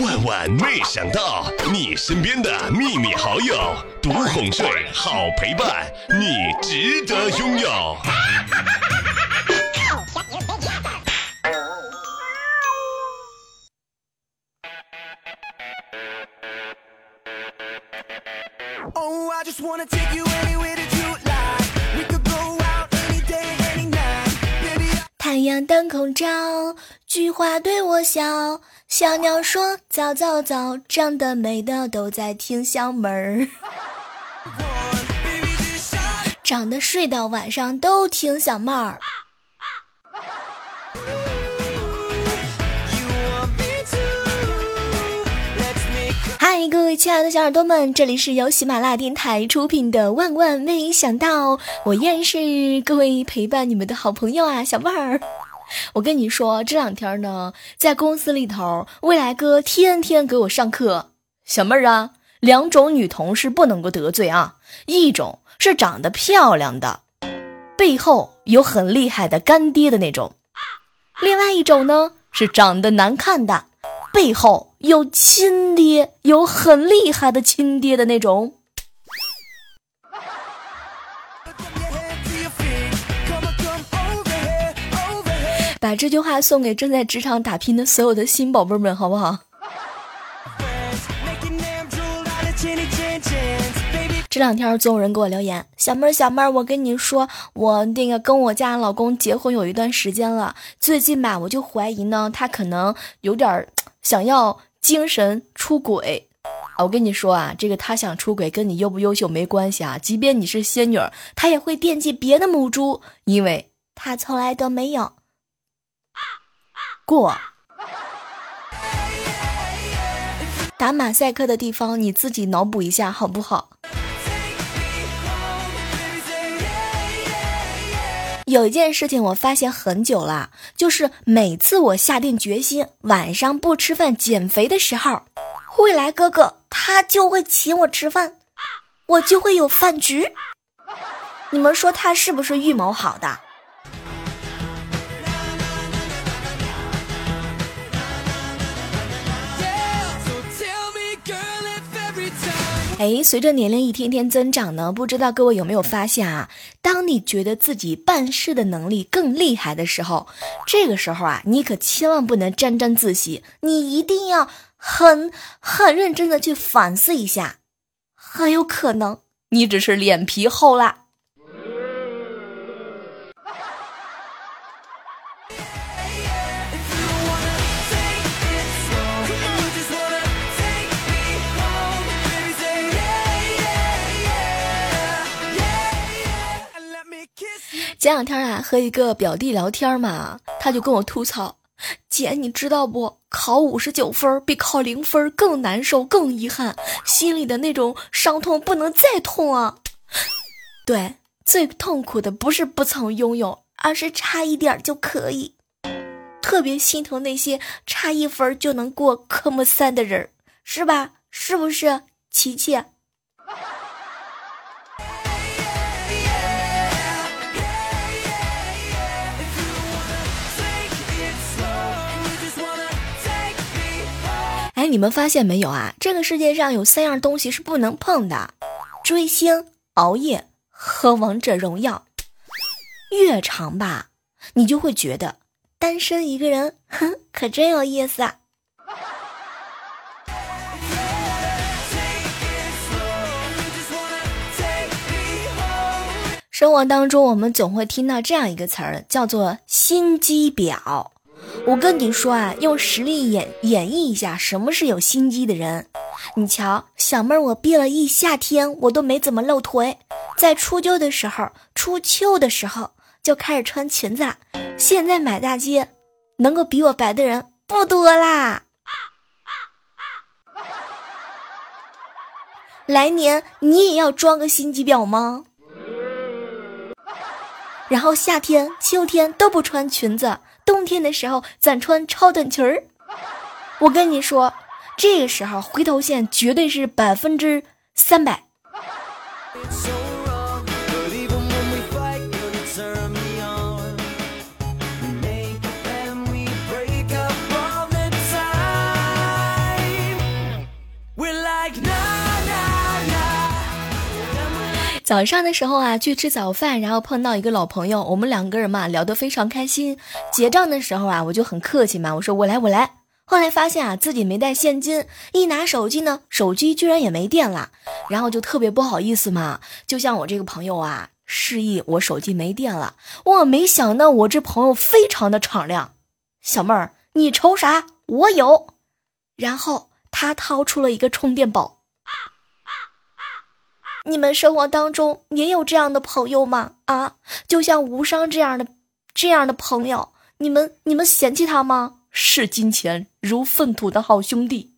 万万没想到，你身边的秘密好友，独哄睡，好陪伴，你值得拥有。太阳当空照，菊花对我笑，小鸟说早早早，长得美的都在听小妹儿，长得睡到晚上都听小妹儿。嗨，各位亲爱的小耳朵们，这里是由喜马拉雅电台出品的《万万没想到》，我依然是各位陪伴你们的好朋友啊，小妹儿。我跟你说，这两天呢，在公司里头，未来哥天天给我上课。小妹儿啊，两种女同事不能够得罪啊，一种是长得漂亮的，背后有很厉害的干爹的那种；另外一种呢，是长得难看的。背后有亲爹，有很厉害的亲爹的那种。把这句话送给正在职场打拼的所有的新宝贝们，好不好？这两天总有人给我留言，小妹儿小妹儿，我跟你说，我那个跟我家老公结婚有一段时间了，最近吧，我就怀疑呢，他可能有点。想要精神出轨！我跟你说啊，这个他想出轨跟你优不优秀没关系啊。即便你是仙女，他也会惦记别的母猪，因为他从来都没有过。打马赛克的地方你自己脑补一下好不好？有一件事情我发现很久了，就是每次我下定决心晚上不吃饭减肥的时候，未来哥哥他就会请我吃饭，我就会有饭局。你们说他是不是预谋好的？哎，随着年龄一天天增长呢，不知道各位有没有发现啊？当你觉得自己办事的能力更厉害的时候，这个时候啊，你可千万不能沾沾自喜，你一定要很很认真的去反思一下，很有可能你只是脸皮厚了。前两天啊，和一个表弟聊天嘛，他就跟我吐槽：“姐，你知道不？考五十九分比考零分更难受、更遗憾，心里的那种伤痛不能再痛啊！”对，最痛苦的不是不曾拥有，而是差一点就可以。特别心疼那些差一分就能过科目三的人，是吧？是不是，琪琪？你们发现没有啊？这个世界上有三样东西是不能碰的：追星、熬夜和王者荣耀。越长吧，你就会觉得单身一个人，哼，可真有意思啊。生活当中，我们总会听到这样一个词儿，叫做心机婊。我跟你说啊，用实力演演绎一下什么是有心机的人。你瞧，小妹儿，我憋了一夏天，我都没怎么露腿。在初秋的时候，初秋的时候就开始穿裙子。现在满大街，能够比我白的人不多啦。来年你也要装个心机婊吗？然后夏天、秋天都不穿裙子。冬天的时候，咱穿超短裙儿。我跟你说，这个时候回头线绝对是百分之三百。早上的时候啊，去吃早饭，然后碰到一个老朋友，我们两个人嘛聊得非常开心。结账的时候啊，我就很客气嘛，我说我来我来。后来发现啊自己没带现金，一拿手机呢，手机居然也没电了，然后就特别不好意思嘛。就像我这个朋友啊，示意我手机没电了，我没想到我这朋友非常的敞亮，小妹儿你愁啥？我有。然后他掏出了一个充电宝。你们生活当中也有这样的朋友吗？啊，就像无伤这样的这样的朋友，你们你们嫌弃他吗？视金钱如粪土的好兄弟。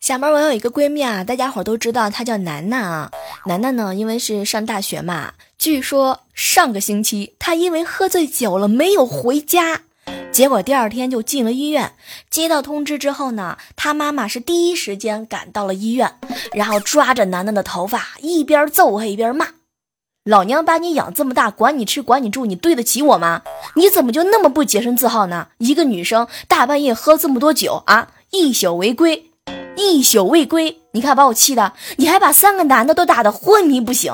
小妹，我有一个闺蜜啊，大家伙都知道她叫楠楠啊。楠楠呢，因为是上大学嘛，据说上个星期他因为喝醉酒了没有回家，结果第二天就进了医院。接到通知之后呢，他妈妈是第一时间赶到了医院，然后抓着楠楠的头发，一边揍还一边骂：“老娘把你养这么大，管你吃管你住，你对得起我吗？你怎么就那么不洁身自好呢？一个女生大半夜喝这么多酒啊，一宿未归。”一宿未归，你看把我气的，你还把三个男的都打得昏迷不醒，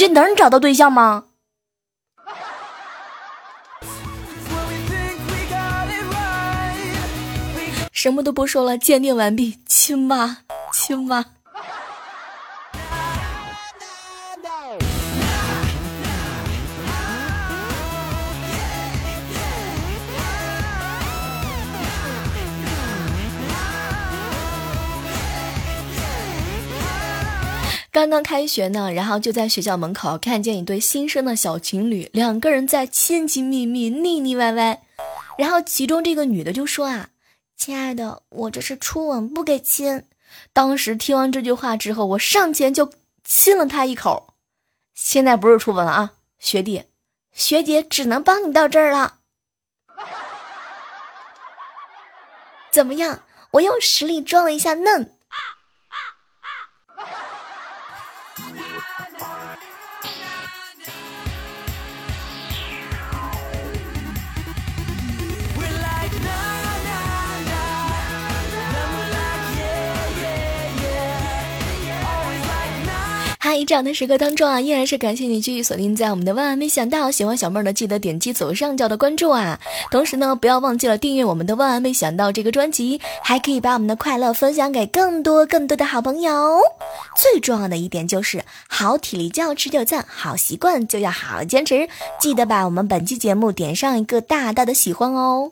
这能找到对象吗？什么都不说了，鉴定完毕，亲妈，亲妈。刚刚开学呢，然后就在学校门口看见一对新生的小情侣，两个人在亲亲密密、腻腻歪歪。然后其中这个女的就说啊：“亲爱的，我这是初吻，不给亲。”当时听完这句话之后，我上前就亲了她一口。现在不是初吻了啊，学弟，学姐只能帮你到这儿了。怎么样？我用实力装了一下嫩。Nirvana. 在这样的时刻当中啊，依然是感谢你继续锁定在我们的万万没想到。喜欢小妹儿的，记得点击左上角的关注啊。同时呢，不要忘记了订阅我们的万万没想到这个专辑，还可以把我们的快乐分享给更多更多的好朋友。最重要的一点就是，好体力就要持久战，好习惯就要好好坚持。记得把我们本期节目点上一个大大的喜欢哦。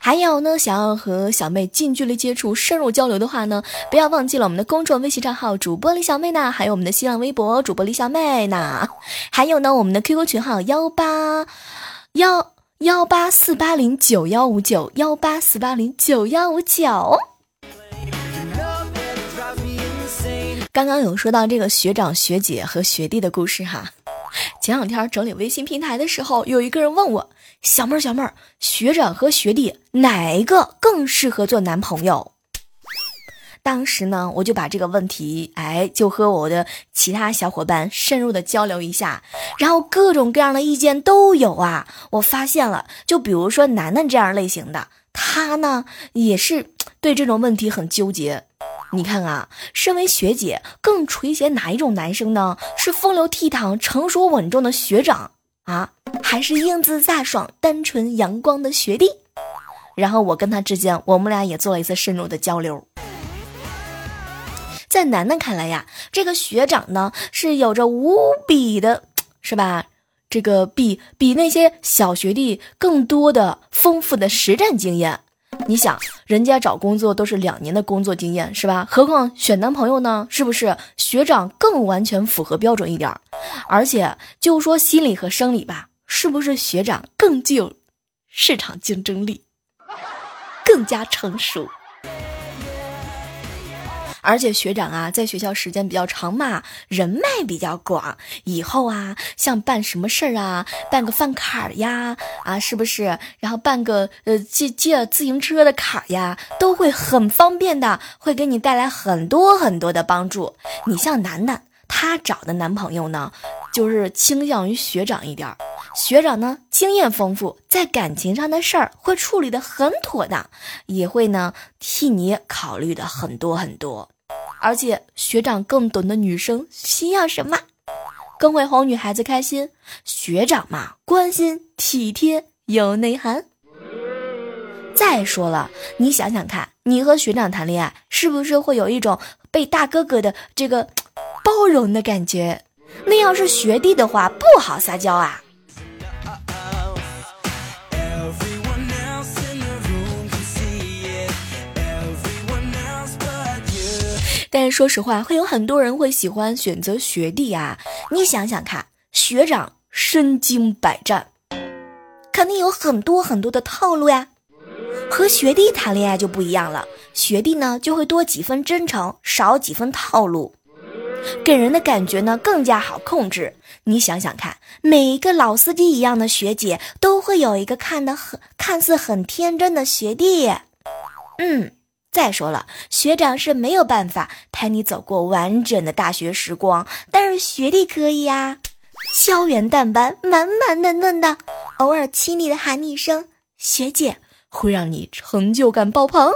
还有呢，想要和小妹近距离接触、深入交流的话呢，不要忘记了我们的公众微信账号主播李小妹呢，还有我们的新浪微博主播李小妹呢，还有呢我们的 QQ 群号幺八幺幺八四八零九幺五九幺八四八零九幺五九。刚刚有说到这个学长学姐和学弟的故事哈，前两天整理微信平台的时候，有一个人问我。小妹儿，小妹儿，学长和学弟哪一个更适合做男朋友？当时呢，我就把这个问题，哎，就和我的其他小伙伴深入的交流一下，然后各种各样的意见都有啊。我发现了，就比如说楠楠这样类型的，他呢也是对这种问题很纠结。你看啊，身为学姐，更垂涎哪一种男生呢？是风流倜傥、成熟稳重的学长。啊，还是英姿飒爽、单纯阳光的学弟。然后我跟他之间，我们俩也做了一次深入的交流。在楠楠看来呀，这个学长呢是有着无比的，是吧？这个比比那些小学弟更多的丰富的实战经验。你想，人家找工作都是两年的工作经验，是吧？何况选男朋友呢？是不是学长更完全符合标准一点？而且就说心理和生理吧，是不是学长更具有市场竞争力，更加成熟？而且学长啊，在学校时间比较长嘛，人脉比较广，以后啊，像办什么事儿啊，办个饭卡呀，啊，是不是？然后办个呃借借自行车的卡呀，都会很方便的，会给你带来很多很多的帮助。你像楠楠，她找的男朋友呢，就是倾向于学长一点儿。学长呢，经验丰富，在感情上的事儿会处理的很妥当，也会呢替你考虑的很多很多。而且学长更懂得女生需要什么，更会哄女孩子开心。学长嘛，关心体贴有内涵。再说了，你想想看，你和学长谈恋爱，是不是会有一种被大哥哥的这个包容的感觉？那要是学弟的话，不好撒娇啊。但是说实话，会有很多人会喜欢选择学弟啊。你想想看，学长身经百战，肯定有很多很多的套路呀。和学弟谈恋爱就不一样了，学弟呢就会多几分真诚，少几分套路，给人的感觉呢更加好控制。你想想看，每一个老司机一样的学姐，都会有一个看得很看似很天真的学弟。嗯。再说了，学长是没有办法陪你走过完整的大学时光，但是学弟可以呀。胶原蛋白满满嫩嫩的，偶尔亲昵的喊你一声学姐，会让你成就感爆棚。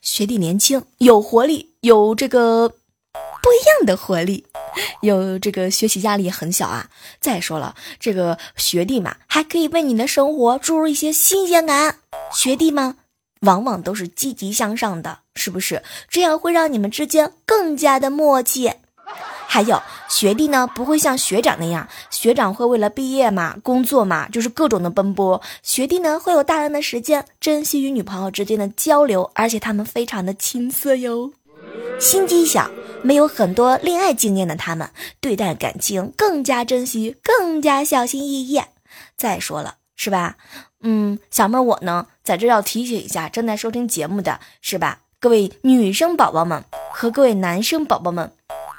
学弟年轻，有活力，有这个不一样的活力。有这个学习压力很小啊。再说了，这个学弟嘛，还可以为你的生活注入一些新鲜感。学弟们往往都是积极向上的，是不是？这样会让你们之间更加的默契。还有学弟呢，不会像学长那样，学长会为了毕业嘛、工作嘛，就是各种的奔波。学弟呢，会有大量的时间珍惜与女朋友之间的交流，而且他们非常的青涩哟。心机小，没有很多恋爱经验的他们，对待感情更加珍惜，更加小心翼翼。再说了，是吧？嗯，小妹儿我呢，在这要提醒一下正在收听节目的是吧？各位女生宝宝们和各位男生宝宝们，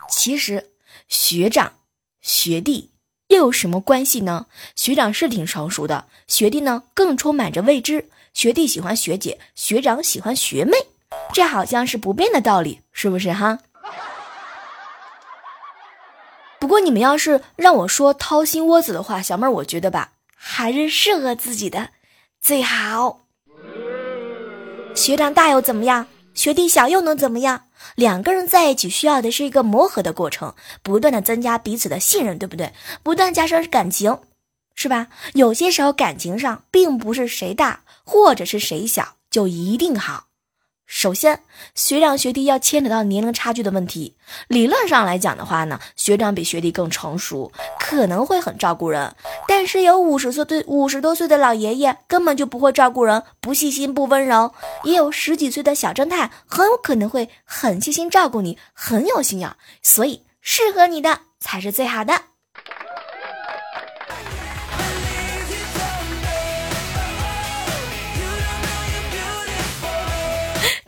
其实学长、学弟又有什么关系呢？学长是挺成熟的，学弟呢更充满着未知。学弟喜欢学姐，学长喜欢学妹。这好像是不变的道理，是不是哈？不过你们要是让我说掏心窝子的话，小妹儿我觉得吧，还是适合自己的最好。学长大又怎么样？学弟小又能怎么样？两个人在一起需要的是一个磨合的过程，不断的增加彼此的信任，对不对？不断加深感情，是吧？有些时候感情上并不是谁大或者是谁小就一定好。首先，学长学弟要牵扯到年龄差距的问题。理论上来讲的话呢，学长比学弟更成熟，可能会很照顾人。但是有五十岁对五十多岁的老爷爷根本就不会照顾人，不细心不温柔；也有十几岁的小正太，很有可能会很细心照顾你，很有心眼。所以，适合你的才是最好的。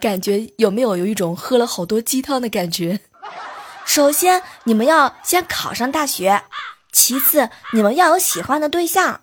感觉有没有有一种喝了好多鸡汤的感觉？首先，你们要先考上大学；其次，你们要有喜欢的对象。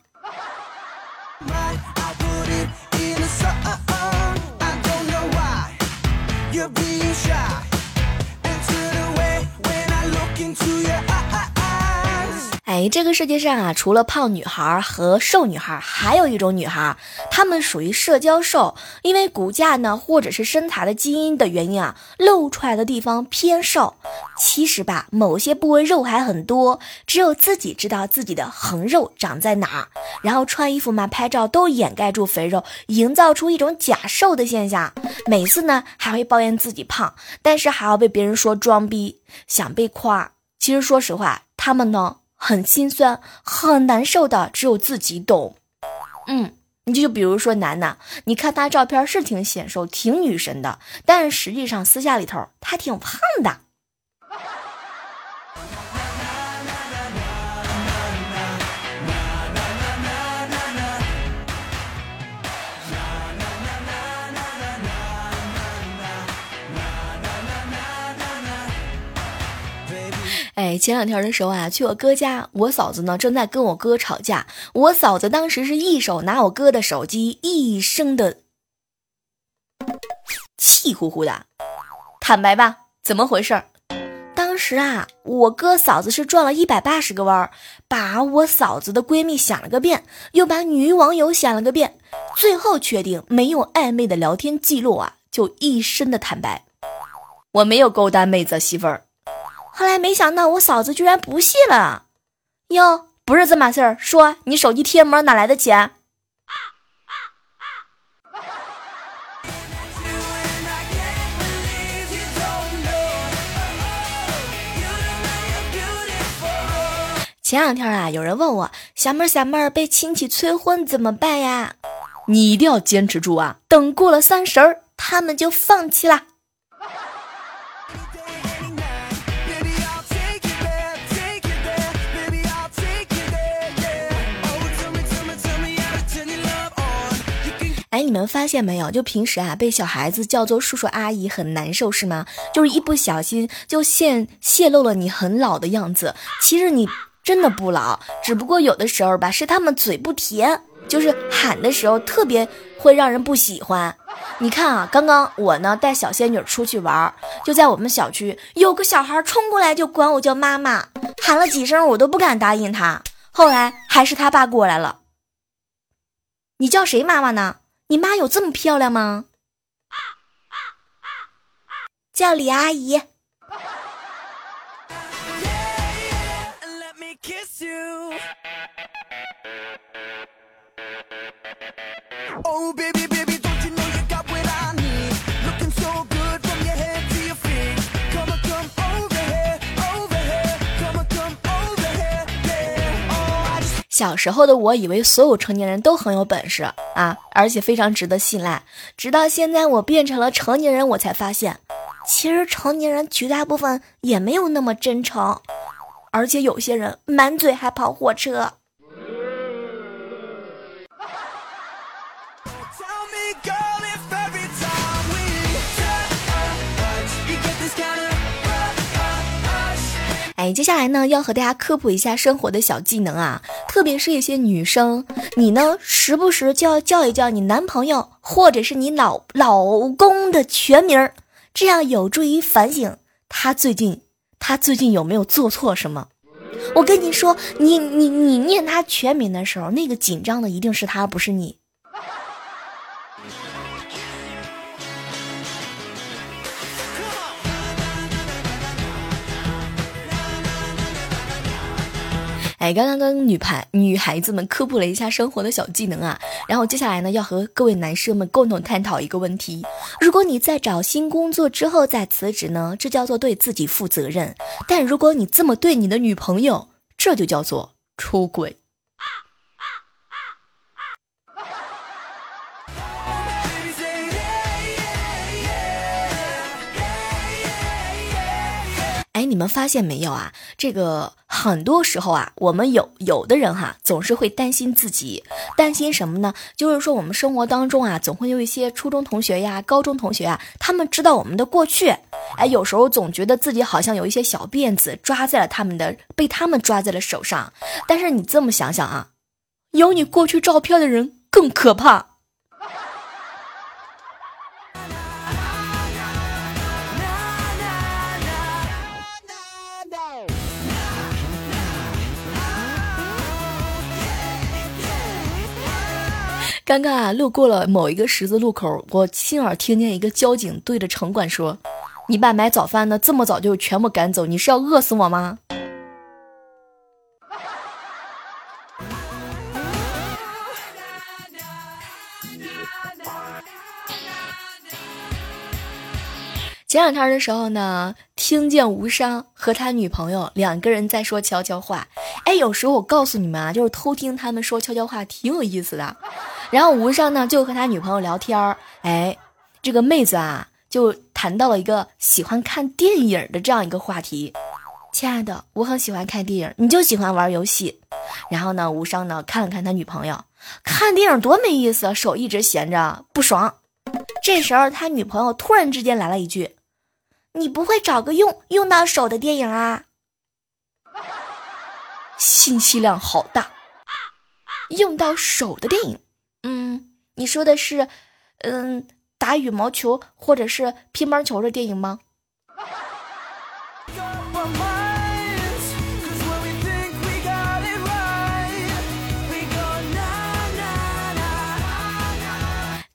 哎，这个世界上啊，除了胖女孩和瘦女孩，还有一种女孩，她们属于社交瘦，因为骨架呢，或者是身材的基因的原因啊，露出来的地方偏瘦。其实吧，某些部位肉还很多，只有自己知道自己的横肉长在哪。然后穿衣服嘛，拍照都掩盖住肥肉，营造出一种假瘦的现象。每次呢，还会抱怨自己胖，但是还要被别人说装逼，想被夸。其实说实话，他们呢。很心酸，很难受的，只有自己懂。嗯，你就比如说楠楠，你看她照片是挺显瘦，挺女神的，但是实际上私下里头她挺胖的。哎，前两天的时候啊，去我哥家，我嫂子呢正在跟我哥吵架。我嫂子当时是一手拿我哥的手机，一声的气呼呼的。坦白吧，怎么回事？当时啊，我哥嫂子是转了一百八十个弯儿，把我嫂子的闺蜜想了个遍，又把女网友想了个遍，最后确定没有暧昧的聊天记录啊，就一身的坦白，我没有勾搭妹子媳妇儿。后来没想到我嫂子居然不信了，哟，不是这码事儿，说你手机贴膜哪来的钱？前两天啊，有人问我小妹儿小妹儿被亲戚催婚怎么办呀？你一定要坚持住啊！等过了三十儿，他们就放弃啦。哎，你们发现没有？就平时啊，被小孩子叫做叔叔阿姨很难受是吗？就是一不小心就现泄露了你很老的样子，其实你。真的不老，只不过有的时候吧，是他们嘴不甜，就是喊的时候特别会让人不喜欢。你看啊，刚刚我呢带小仙女出去玩，就在我们小区，有个小孩冲过来就管我叫妈妈，喊了几声我都不敢答应他。后来还是他爸过来了，你叫谁妈妈呢？你妈有这么漂亮吗？叫李阿姨。小时候的我以为所有成年人都很有本事啊，而且非常值得信赖。直到现在我变成了成年人，我才发现，其实成年人绝大部分也没有那么真诚，而且有些人满嘴还跑火车。接下来呢，要和大家科普一下生活的小技能啊，特别是一些女生，你呢时不时就要叫一叫你男朋友或者是你老老公的全名，这样有助于反省他最近他最近有没有做错什么。我跟你说，你你你念他全名的时候，那个紧张的一定是他，不是你。哎，刚刚跟女排女孩子们科普了一下生活的小技能啊，然后接下来呢，要和各位男生们共同探讨一个问题：如果你在找新工作之后再辞职呢，这叫做对自己负责任；但如果你这么对你的女朋友，这就叫做出轨。你们发现没有啊？这个很多时候啊，我们有有的人哈，总是会担心自己，担心什么呢？就是说我们生活当中啊，总会有一些初中同学呀、高中同学啊，他们知道我们的过去。哎，有时候总觉得自己好像有一些小辫子抓在了他们的，被他们抓在了手上。但是你这么想想啊，有你过去照片的人更可怕。刚刚啊，路过了某一个十字路口，我亲耳听见一个交警对着城管说：“你爸买早饭呢，这么早就全部赶走，你是要饿死我吗？”前两天的时候呢，听见无伤和他女朋友两个人在说悄悄话。哎，有时候我告诉你们啊，就是偷听他们说悄悄话，挺有意思的。然后吴尚呢就和他女朋友聊天儿，哎，这个妹子啊就谈到了一个喜欢看电影的这样一个话题。亲爱的，我很喜欢看电影，你就喜欢玩游戏。然后呢，吴尚呢看了看他女朋友，看电影多没意思，手一直闲着不爽。这时候他女朋友突然之间来了一句：“你不会找个用用到手的电影啊？”信息量好大，用到手的电影。嗯，你说的是，嗯，打羽毛球或者是乒乓球的电影吗？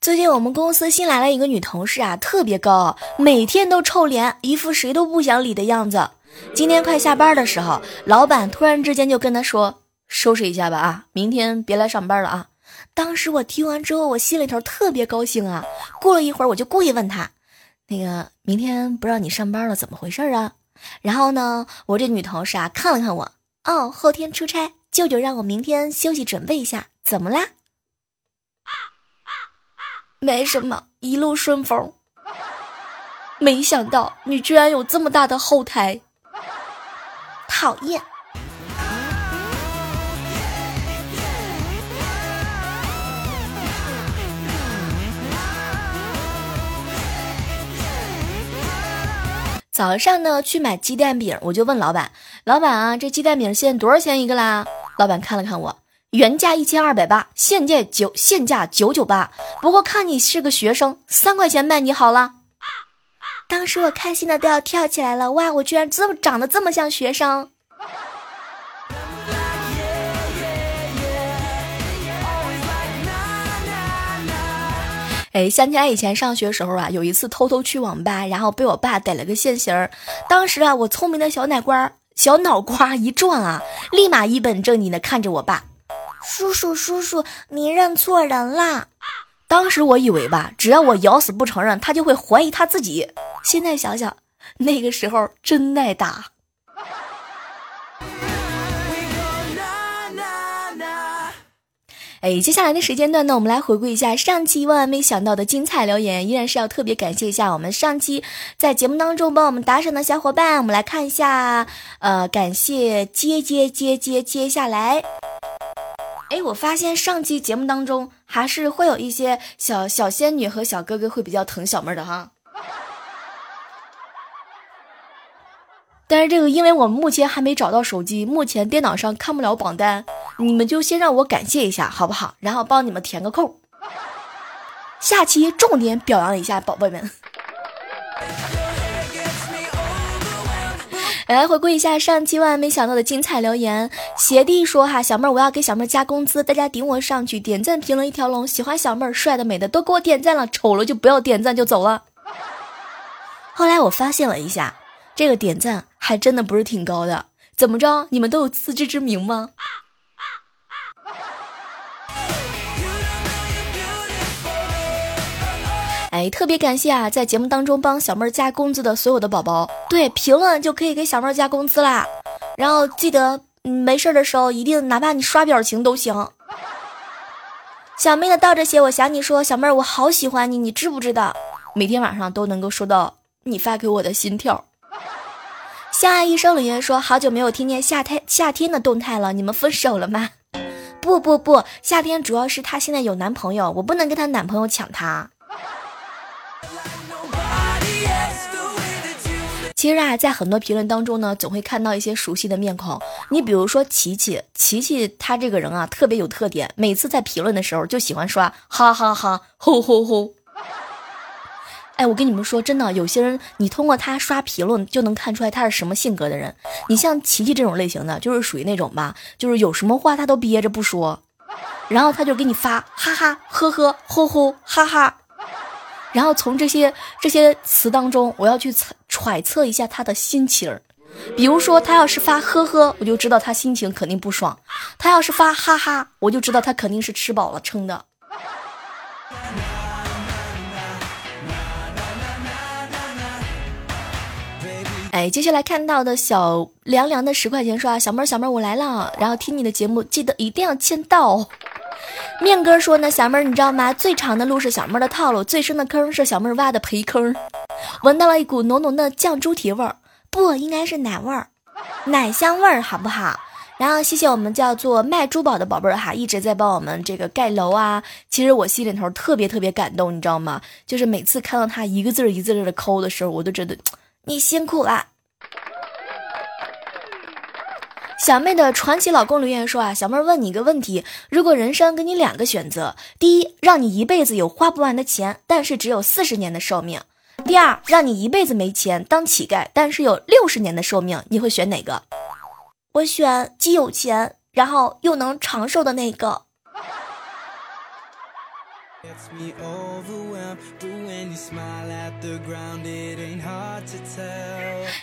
最近我们公司新来了一个女同事啊，特别高傲，每天都臭脸，一副谁都不想理的样子。今天快下班的时候，老板突然之间就跟她说：“收拾一下吧，啊，明天别来上班了啊。”当时我听完之后，我心里头特别高兴啊。过了一会儿，我就故意问她：“那个明天不让你上班了，怎么回事啊？”然后呢，我这女同事啊看了看我，哦，后天出差，舅舅让我明天休息准备一下，怎么啦？没什么，一路顺风。没想到你居然有这么大的后台，讨厌。早上呢，去买鸡蛋饼，我就问老板：“老板啊，这鸡蛋饼现在多少钱一个啦？”老板看了看我，原价一千二百八，现价九现价九九八。不过看你是个学生，三块钱卖你好了。当时我开心的都要跳起来了，哇，我居然这么长得这么像学生。哎，想起来以前上学时候啊，有一次偷偷去网吧，然后被我爸逮了个现行儿。当时啊，我聪明的小脑瓜小脑瓜一转啊，立马一本正经的看着我爸：“叔叔，叔叔，你认错人了。”当时我以为吧，只要我咬死不承认，他就会怀疑他自己。现在想想，那个时候真耐打。哎，接下来的时间段呢，我们来回顾一下上期万万没想到的精彩留言，依然是要特别感谢一下我们上期在节目当中帮我们打赏的小伙伴。我们来看一下，呃，感谢接接接接接下来。哎，我发现上期节目当中还是会有一些小小仙女和小哥哥会比较疼小妹的哈。但是这个，因为我们目前还没找到手机，目前电脑上看不了榜单，你们就先让我感谢一下，好不好？然后帮你们填个空，下期重点表扬一下宝贝们。来回顾一下上期万没想到的精彩留言，邪帝说哈，小妹儿我要给小妹儿加工资，大家顶我上去，点赞评论一条龙，喜欢小妹儿帅的美的都给我点赞了，丑了就不要点赞就走了。后来我发现了一下。这个点赞还真的不是挺高的，怎么着？你们都有自知之明吗？哎，特别感谢啊，在节目当中帮小妹儿加工资的所有的宝宝，对，评论就可以给小妹儿加工资啦。然后记得没事的时候，一定哪怕你刷表情都行。小妹的倒着写，我想你说，小妹儿我好喜欢你，你知不知道？每天晚上都能够收到你发给我的心跳。相爱一生留言说：“好久没有听见夏天夏天的动态了，你们分手了吗？”不不不，夏天主要是她现在有男朋友，我不能跟她男朋友抢她。其实啊，在很多评论当中呢，总会看到一些熟悉的面孔。你比如说琪琪，琪琪他这个人啊，特别有特点，每次在评论的时候就喜欢刷哈哈哈，吼吼吼。哎，我跟你们说，真的，有些人你通过他刷评论就能看出来他是什么性格的人。你像琪琪这种类型的，就是属于那种吧，就是有什么话他都憋着不说，然后他就给你发哈哈、呵呵、吼吼、哈哈，然后从这些这些词当中，我要去猜揣测一下他的心情儿。比如说，他要是发呵呵，我就知道他心情肯定不爽；他要是发哈哈，我就知道他肯定是吃饱了撑的。哎，接下来看到的小凉凉的十块钱说啊，小妹儿小妹儿我来了，然后听你的节目记得一定要签到。面哥说呢，小妹儿你知道吗？最长的路是小妹儿的套路，最深的坑是小妹儿挖的培坑。闻到了一股浓浓的酱猪蹄味儿，不应该是奶味儿，奶香味儿好不好？然后谢谢我们叫做卖珠宝的宝贝儿哈，一直在帮我们这个盖楼啊。其实我心里头特别特别感动，你知道吗？就是每次看到他一个字儿一个字儿的抠的时候，我都觉得。你辛苦了，小妹的传奇老公留言说啊，小妹问你一个问题：如果人生给你两个选择，第一，让你一辈子有花不完的钱，但是只有四十年的寿命；第二，让你一辈子没钱当乞丐，但是有六十年的寿命，你会选哪个？我选既有钱，然后又能长寿的那个。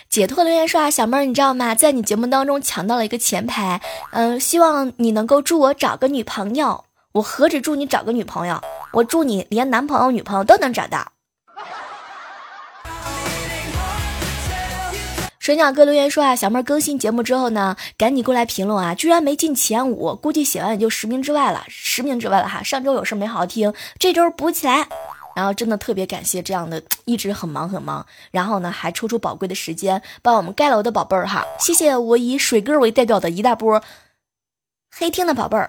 解脱留言说啊，小妹儿，你知道吗？在你节目当中抢到了一个前排，嗯，希望你能够祝我找个女朋友。我何止祝你找个女朋友，我祝你连男朋友、女朋友都能找到。水鸟哥留言说啊，小妹更新节目之后呢，赶紧过来评论啊，居然没进前五，估计写完也就十名之外了，十名之外了哈。上周有事没好好听，这周补起来。然后真的特别感谢这样的一直很忙很忙，然后呢还抽出宝贵的时间帮我们盖楼的宝贝儿哈，谢谢我以水哥为代表的一大波黑听的宝贝儿。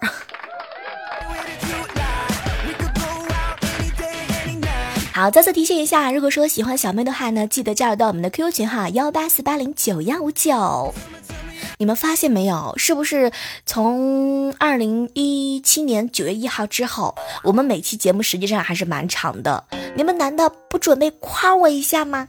好，再次提醒一下，如果说喜欢小妹的话呢，记得加入到我们的 QQ 群哈，幺八四八零九幺五九。你们发现没有，是不是从二零一七年九月一号之后，我们每期节目实际上还是蛮长的？你们难道不准备夸我一下吗？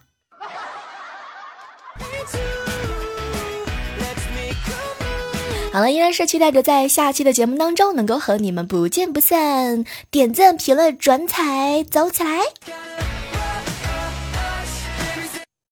好了，依然是期待着在下期的节目当中能够和你们不见不散。点赞、评论、转采，走起来！